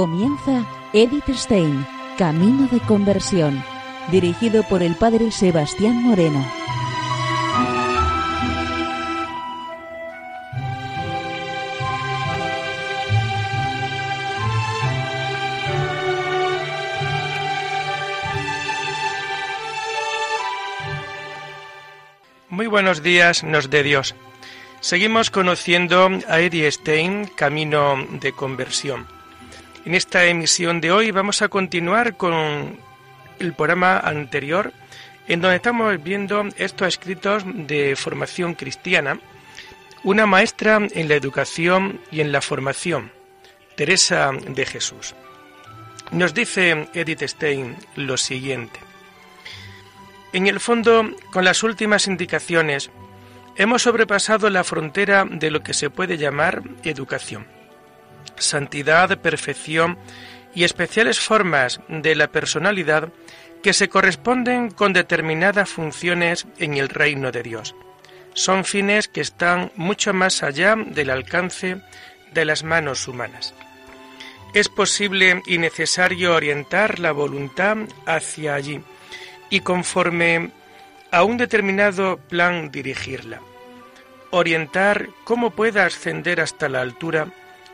Comienza Edith Stein, Camino de Conversión, dirigido por el padre Sebastián Moreno. Muy buenos días, nos de Dios. Seguimos conociendo a Edith Stein, Camino de Conversión. En esta emisión de hoy vamos a continuar con el programa anterior, en donde estamos viendo estos escritos de formación cristiana, una maestra en la educación y en la formación, Teresa de Jesús. Nos dice Edith Stein lo siguiente. En el fondo, con las últimas indicaciones, hemos sobrepasado la frontera de lo que se puede llamar educación santidad, perfección y especiales formas de la personalidad que se corresponden con determinadas funciones en el reino de Dios. Son fines que están mucho más allá del alcance de las manos humanas. Es posible y necesario orientar la voluntad hacia allí y conforme a un determinado plan dirigirla. Orientar cómo pueda ascender hasta la altura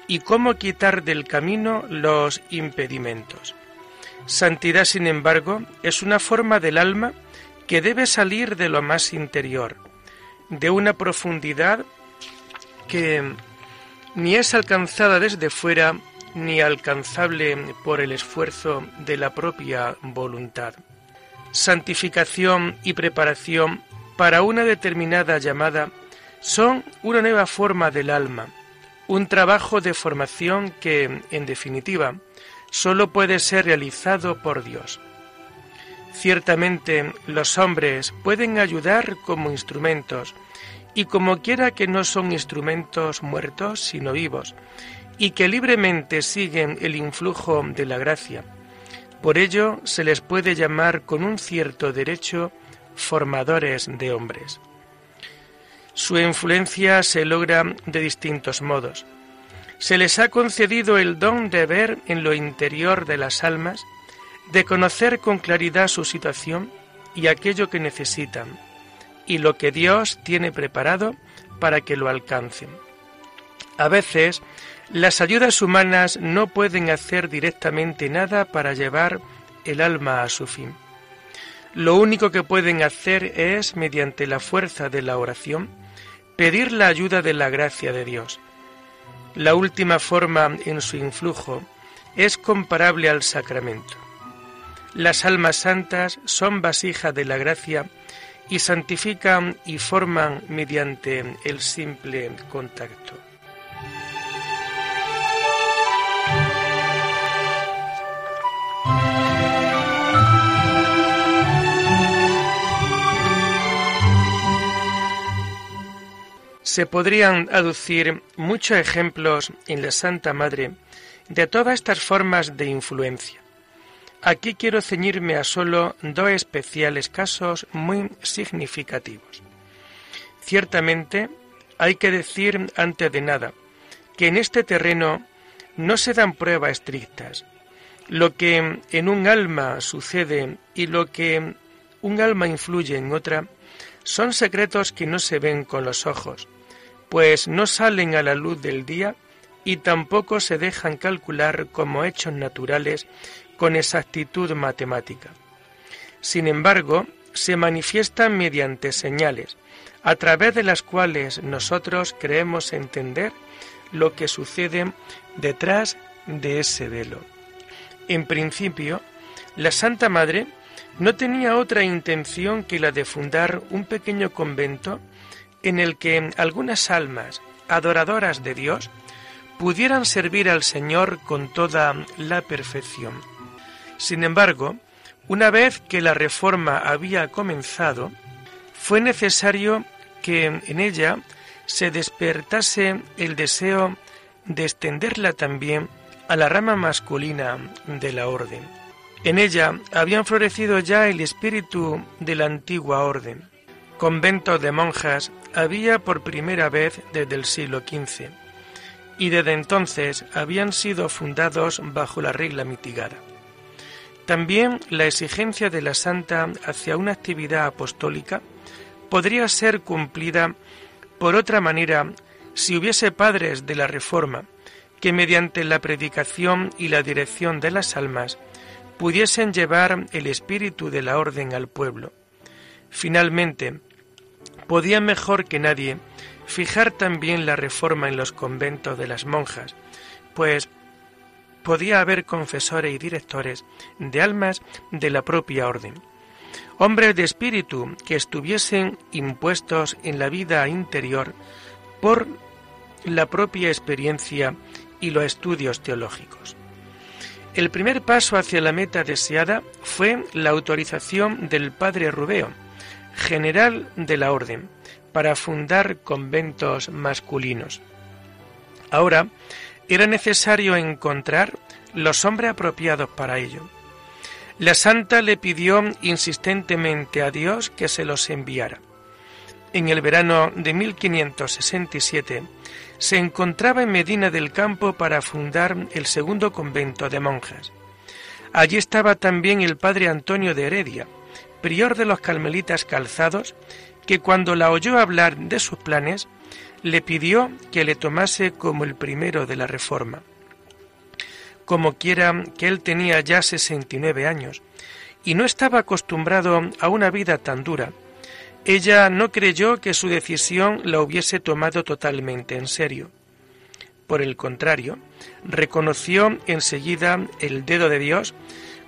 y cómo quitar del camino los impedimentos. Santidad, sin embargo, es una forma del alma que debe salir de lo más interior, de una profundidad que ni es alcanzada desde fuera ni alcanzable por el esfuerzo de la propia voluntad. Santificación y preparación para una determinada llamada son una nueva forma del alma, un trabajo de formación que, en definitiva, sólo puede ser realizado por Dios. Ciertamente los hombres pueden ayudar como instrumentos, y como quiera que no son instrumentos muertos, sino vivos, y que libremente siguen el influjo de la gracia. Por ello se les puede llamar con un cierto derecho formadores de hombres. Su influencia se logra de distintos modos. Se les ha concedido el don de ver en lo interior de las almas, de conocer con claridad su situación y aquello que necesitan, y lo que Dios tiene preparado para que lo alcancen. A veces, las ayudas humanas no pueden hacer directamente nada para llevar el alma a su fin. Lo único que pueden hacer es, mediante la fuerza de la oración, pedir la ayuda de la gracia de Dios. La última forma en su influjo es comparable al sacramento. Las almas santas son vasija de la gracia y santifican y forman mediante el simple contacto. Se podrían aducir muchos ejemplos en la Santa Madre de todas estas formas de influencia. Aquí quiero ceñirme a solo dos especiales casos muy significativos. Ciertamente, hay que decir antes de nada que en este terreno no se dan pruebas estrictas. Lo que en un alma sucede y lo que un alma influye en otra son secretos que no se ven con los ojos, pues no salen a la luz del día y tampoco se dejan calcular como hechos naturales con exactitud matemática. Sin embargo, se manifiestan mediante señales, a través de las cuales nosotros creemos entender lo que sucede detrás de ese velo. En principio, la Santa Madre no tenía otra intención que la de fundar un pequeño convento en el que algunas almas adoradoras de Dios pudieran servir al Señor con toda la perfección. Sin embargo, una vez que la reforma había comenzado, fue necesario que en ella se despertase el deseo de extenderla también a la rama masculina de la orden. En ella habían florecido ya el espíritu de la antigua orden, conventos de monjas había por primera vez desde el siglo XV, y desde entonces habían sido fundados bajo la regla mitigada. También la exigencia de la santa hacia una actividad apostólica podría ser cumplida por otra manera si hubiese padres de la Reforma que mediante la predicación y la dirección de las almas pudiesen llevar el espíritu de la orden al pueblo. Finalmente, podían mejor que nadie fijar también la reforma en los conventos de las monjas, pues podía haber confesores y directores de almas de la propia orden, hombres de espíritu que estuviesen impuestos en la vida interior por la propia experiencia y los estudios teológicos. El primer paso hacia la meta deseada fue la autorización del padre Rubeo, general de la orden, para fundar conventos masculinos. Ahora era necesario encontrar los hombres apropiados para ello. La santa le pidió insistentemente a Dios que se los enviara. En el verano de 1567 se encontraba en Medina del Campo para fundar el segundo convento de monjas. Allí estaba también el padre Antonio de Heredia, prior de los carmelitas calzados, que cuando la oyó hablar de sus planes, le pidió que le tomase como el primero de la reforma. Como quiera que él tenía ya 69 años y no estaba acostumbrado a una vida tan dura, ella no creyó que su decisión la hubiese tomado totalmente en serio. Por el contrario, reconoció enseguida el dedo de Dios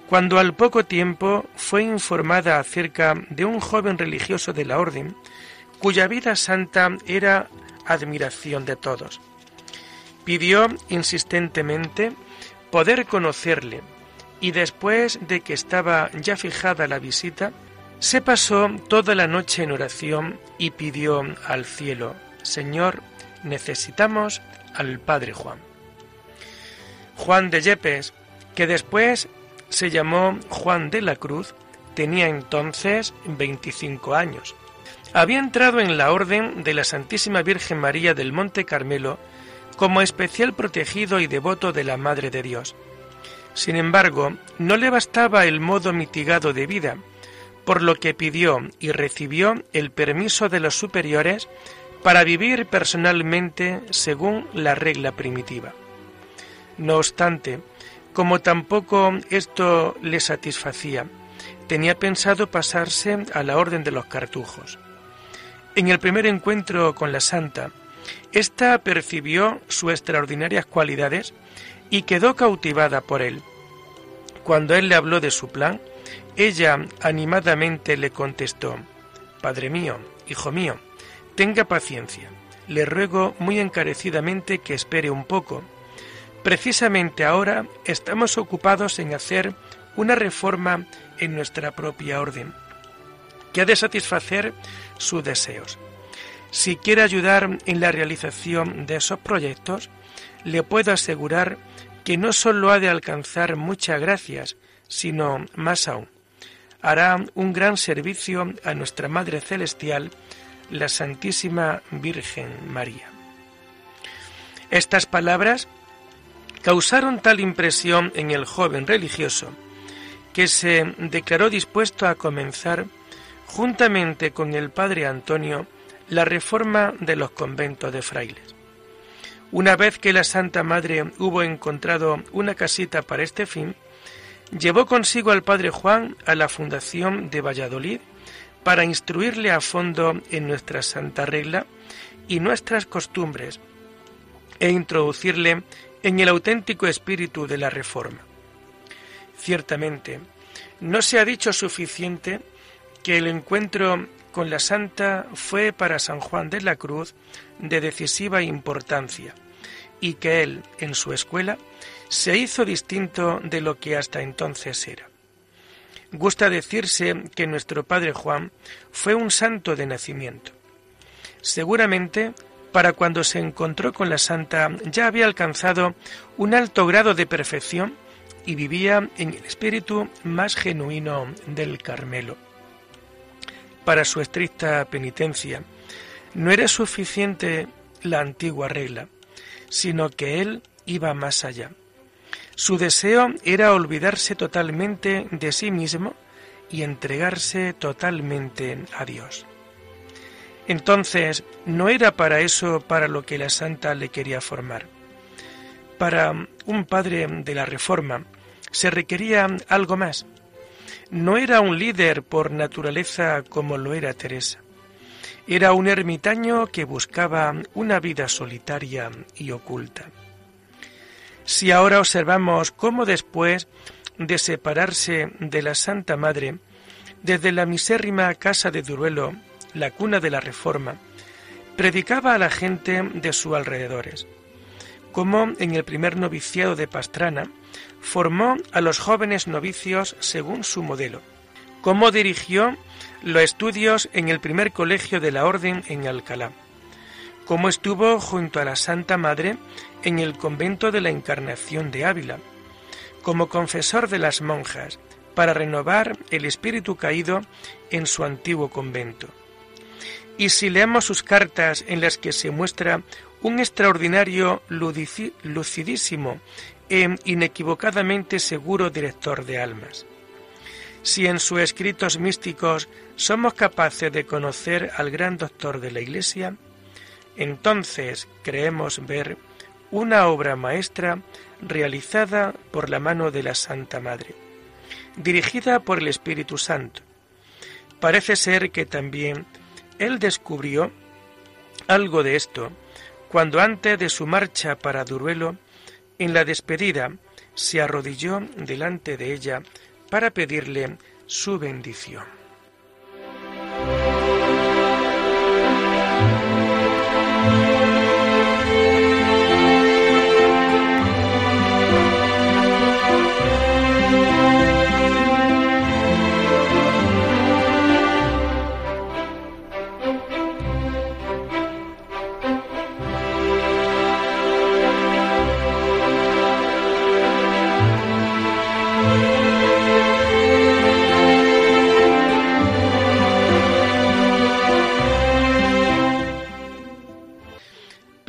cuando al poco tiempo fue informada acerca de un joven religioso de la orden, cuya vida santa era admiración de todos. Pidió insistentemente poder conocerle y después de que estaba ya fijada la visita, se pasó toda la noche en oración y pidió al cielo, Señor, necesitamos al Padre Juan. Juan de Yepes, que después se llamó Juan de la Cruz, tenía entonces 25 años. Había entrado en la orden de la Santísima Virgen María del Monte Carmelo como especial protegido y devoto de la Madre de Dios. Sin embargo, no le bastaba el modo mitigado de vida, por lo que pidió y recibió el permiso de los superiores para vivir personalmente según la regla primitiva. No obstante, como tampoco esto le satisfacía, tenía pensado pasarse a la orden de los cartujos. En el primer encuentro con la santa, ésta percibió sus extraordinarias cualidades y quedó cautivada por él. Cuando él le habló de su plan, ella animadamente le contestó, Padre mío, hijo mío, tenga paciencia. Le ruego muy encarecidamente que espere un poco. Precisamente ahora estamos ocupados en hacer una reforma en nuestra propia orden, que ha de satisfacer sus deseos. Si quiere ayudar en la realización de esos proyectos, le puedo asegurar que no sólo ha de alcanzar muchas gracias, sino más aún, hará un gran servicio a nuestra Madre Celestial, la Santísima Virgen María. Estas palabras causaron tal impresión en el joven religioso que se declaró dispuesto a comenzar, juntamente con el padre Antonio, la reforma de los conventos de frailes. Una vez que la Santa Madre hubo encontrado una casita para este fin, llevó consigo al padre Juan a la Fundación de Valladolid para instruirle a fondo en nuestra santa regla y nuestras costumbres e introducirle en el auténtico espíritu de la Reforma. Ciertamente, no se ha dicho suficiente que el encuentro con la Santa fue para San Juan de la Cruz de decisiva importancia y que él, en su escuela, se hizo distinto de lo que hasta entonces era. Gusta decirse que nuestro Padre Juan fue un santo de nacimiento. Seguramente, para cuando se encontró con la Santa, ya había alcanzado un alto grado de perfección y vivía en el espíritu más genuino del Carmelo. Para su estricta penitencia, no era suficiente la antigua regla, sino que él iba más allá. Su deseo era olvidarse totalmente de sí mismo y entregarse totalmente a Dios. Entonces, no era para eso para lo que la santa le quería formar. Para un padre de la Reforma se requería algo más. No era un líder por naturaleza como lo era Teresa. Era un ermitaño que buscaba una vida solitaria y oculta. Si ahora observamos cómo después de separarse de la Santa Madre, desde la misérrima casa de Duruelo, la cuna de la Reforma, predicaba a la gente de sus alrededores, como en el primer noviciado de Pastrana formó a los jóvenes novicios según su modelo, cómo dirigió los estudios en el primer colegio de la Orden en Alcalá, cómo estuvo junto a la Santa Madre en el convento de la Encarnación de Ávila, como confesor de las monjas, para renovar el espíritu caído en su antiguo convento. Y si leemos sus cartas en las que se muestra un extraordinario, lucidísimo e inequivocadamente seguro director de almas. Si en sus escritos místicos somos capaces de conocer al gran doctor de la Iglesia, entonces creemos ver una obra maestra realizada por la mano de la Santa Madre, dirigida por el Espíritu Santo. Parece ser que también él descubrió algo de esto cuando antes de su marcha para Duruelo, en la despedida, se arrodilló delante de ella para pedirle su bendición.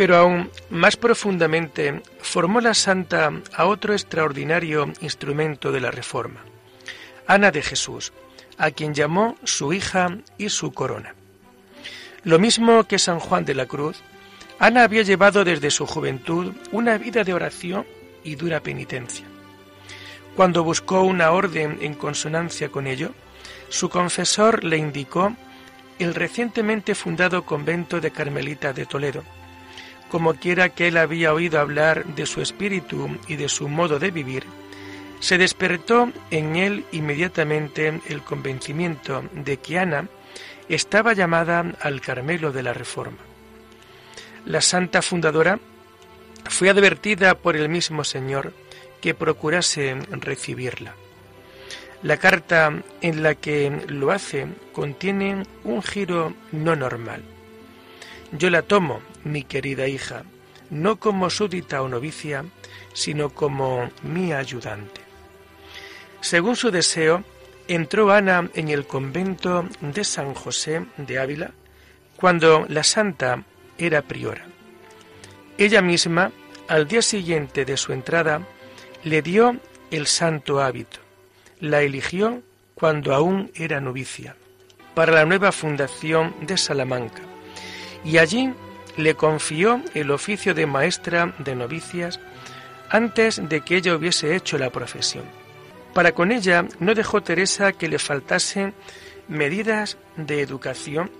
Pero aún más profundamente formó la santa a otro extraordinario instrumento de la Reforma, Ana de Jesús, a quien llamó su hija y su corona. Lo mismo que San Juan de la Cruz, Ana había llevado desde su juventud una vida de oración y dura penitencia. Cuando buscó una orden en consonancia con ello, su confesor le indicó el recientemente fundado convento de Carmelita de Toledo, como quiera que él había oído hablar de su espíritu y de su modo de vivir, se despertó en él inmediatamente el convencimiento de que Ana estaba llamada al Carmelo de la Reforma. La santa fundadora fue advertida por el mismo Señor que procurase recibirla. La carta en la que lo hace contiene un giro no normal. Yo la tomo, mi querida hija, no como súdita o novicia, sino como mi ayudante. Según su deseo, entró Ana en el convento de San José de Ávila cuando la santa era priora. Ella misma, al día siguiente de su entrada, le dio el santo hábito. La eligió cuando aún era novicia, para la nueva fundación de Salamanca y allí le confió el oficio de maestra de novicias antes de que ella hubiese hecho la profesión. Para con ella no dejó Teresa que le faltasen medidas de educación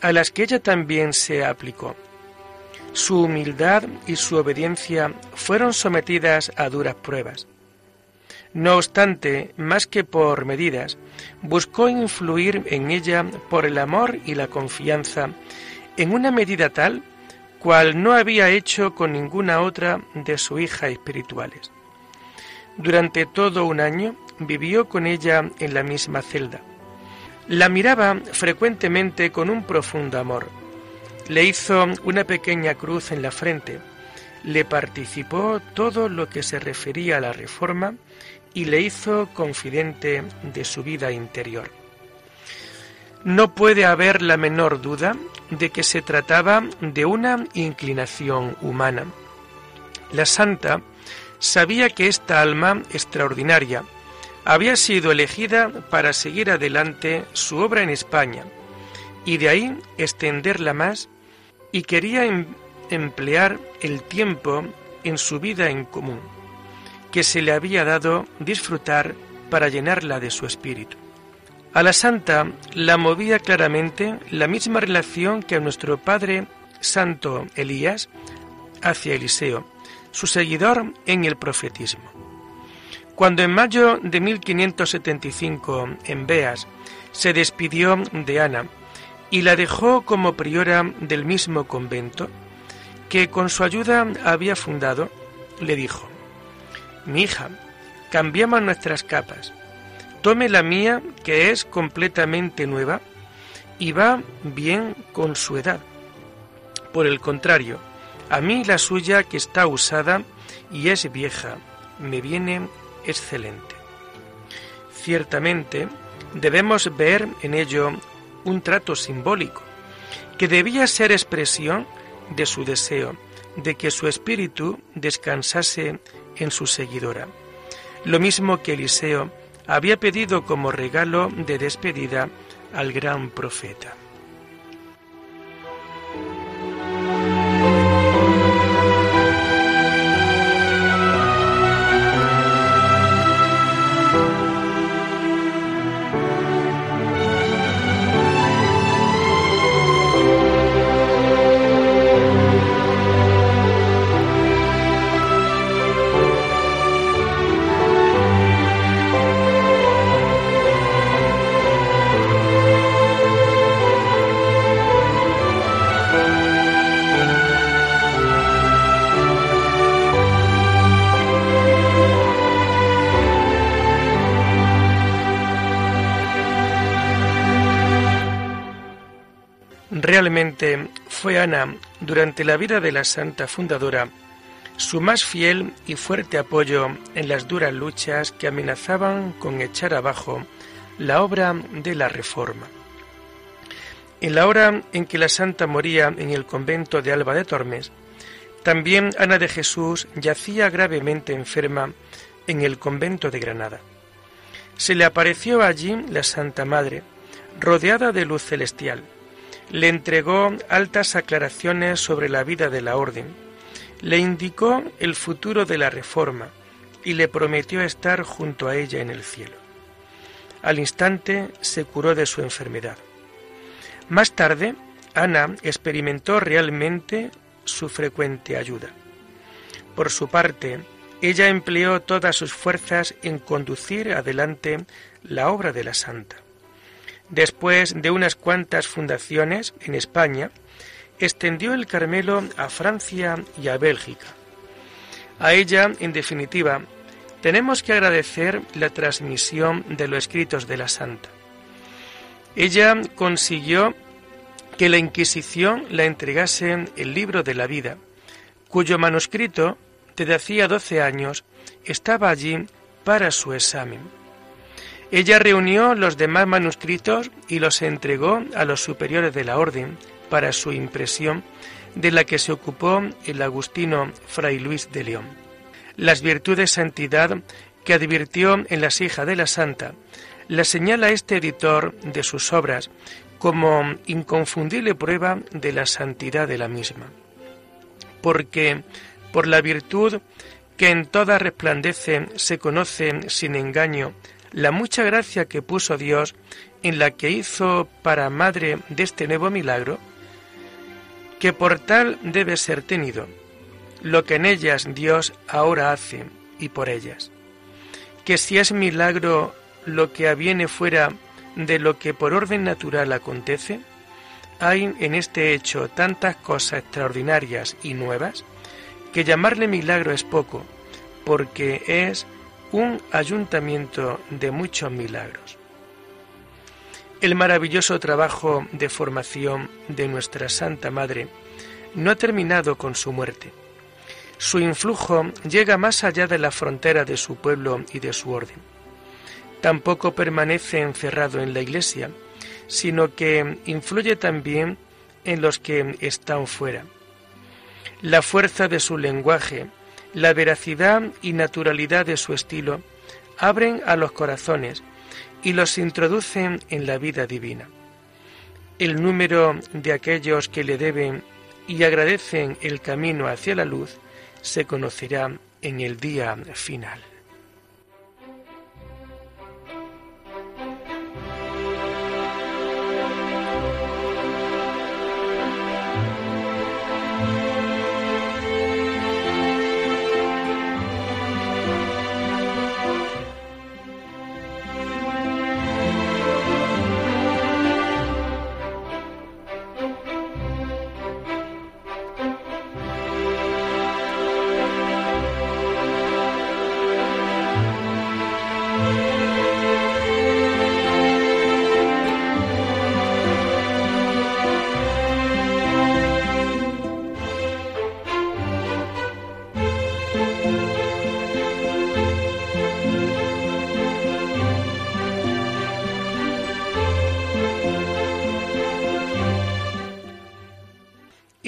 a las que ella también se aplicó. Su humildad y su obediencia fueron sometidas a duras pruebas. No obstante, más que por medidas, buscó influir en ella por el amor y la confianza en una medida tal cual no había hecho con ninguna otra de sus hijas espirituales. Durante todo un año vivió con ella en la misma celda. La miraba frecuentemente con un profundo amor. Le hizo una pequeña cruz en la frente, le participó todo lo que se refería a la reforma y le hizo confidente de su vida interior. No puede haber la menor duda de que se trataba de una inclinación humana. La santa sabía que esta alma extraordinaria había sido elegida para seguir adelante su obra en España y de ahí extenderla más y quería em, emplear el tiempo en su vida en común, que se le había dado disfrutar para llenarla de su espíritu. A la santa la movía claramente la misma relación que a nuestro padre santo Elías hacia Eliseo, su seguidor en el profetismo. Cuando en mayo de 1575 en Beas se despidió de Ana y la dejó como priora del mismo convento que con su ayuda había fundado, le dijo, Mi hija, cambiamos nuestras capas, tome la mía que es completamente nueva y va bien con su edad. Por el contrario, a mí la suya que está usada y es vieja, me viene excelente. Ciertamente, debemos ver en ello un trato simbólico, que debía ser expresión de su deseo de que su espíritu descansase en su seguidora, lo mismo que Eliseo había pedido como regalo de despedida al gran profeta. Realmente fue Ana, durante la vida de la santa fundadora, su más fiel y fuerte apoyo en las duras luchas que amenazaban con echar abajo la obra de la Reforma. En la hora en que la santa moría en el convento de Alba de Tormes, también Ana de Jesús yacía gravemente enferma en el convento de Granada. Se le apareció allí la Santa Madre, rodeada de luz celestial, le entregó altas aclaraciones sobre la vida de la orden, le indicó el futuro de la reforma y le prometió estar junto a ella en el cielo. Al instante se curó de su enfermedad. Más tarde, Ana experimentó realmente su frecuente ayuda. Por su parte, ella empleó todas sus fuerzas en conducir adelante la obra de la santa. Después de unas cuantas fundaciones en España, extendió el Carmelo a Francia y a Bélgica. A ella, en definitiva, tenemos que agradecer la transmisión de los escritos de la Santa. Ella consiguió que la Inquisición la entregase el libro de la vida, cuyo manuscrito, desde hacía doce años, estaba allí para su examen. Ella reunió los demás manuscritos y los entregó a los superiores de la orden para su impresión, de la que se ocupó el agustino Fray Luis de León. Las virtudes de santidad que advirtió en las hijas de la santa la señala este editor de sus obras como inconfundible prueba de la santidad de la misma. Porque por la virtud que en toda resplandece se conoce sin engaño la mucha gracia que puso Dios en la que hizo para madre de este nuevo milagro, que por tal debe ser tenido, lo que en ellas Dios ahora hace y por ellas, que si es milagro lo que aviene fuera de lo que por orden natural acontece, hay en este hecho tantas cosas extraordinarias y nuevas, que llamarle milagro es poco, porque es un ayuntamiento de muchos milagros. El maravilloso trabajo de formación de nuestra Santa Madre no ha terminado con su muerte. Su influjo llega más allá de la frontera de su pueblo y de su orden. Tampoco permanece encerrado en la Iglesia, sino que influye también en los que están fuera. La fuerza de su lenguaje la veracidad y naturalidad de su estilo abren a los corazones y los introducen en la vida divina. El número de aquellos que le deben y agradecen el camino hacia la luz se conocerá en el día final.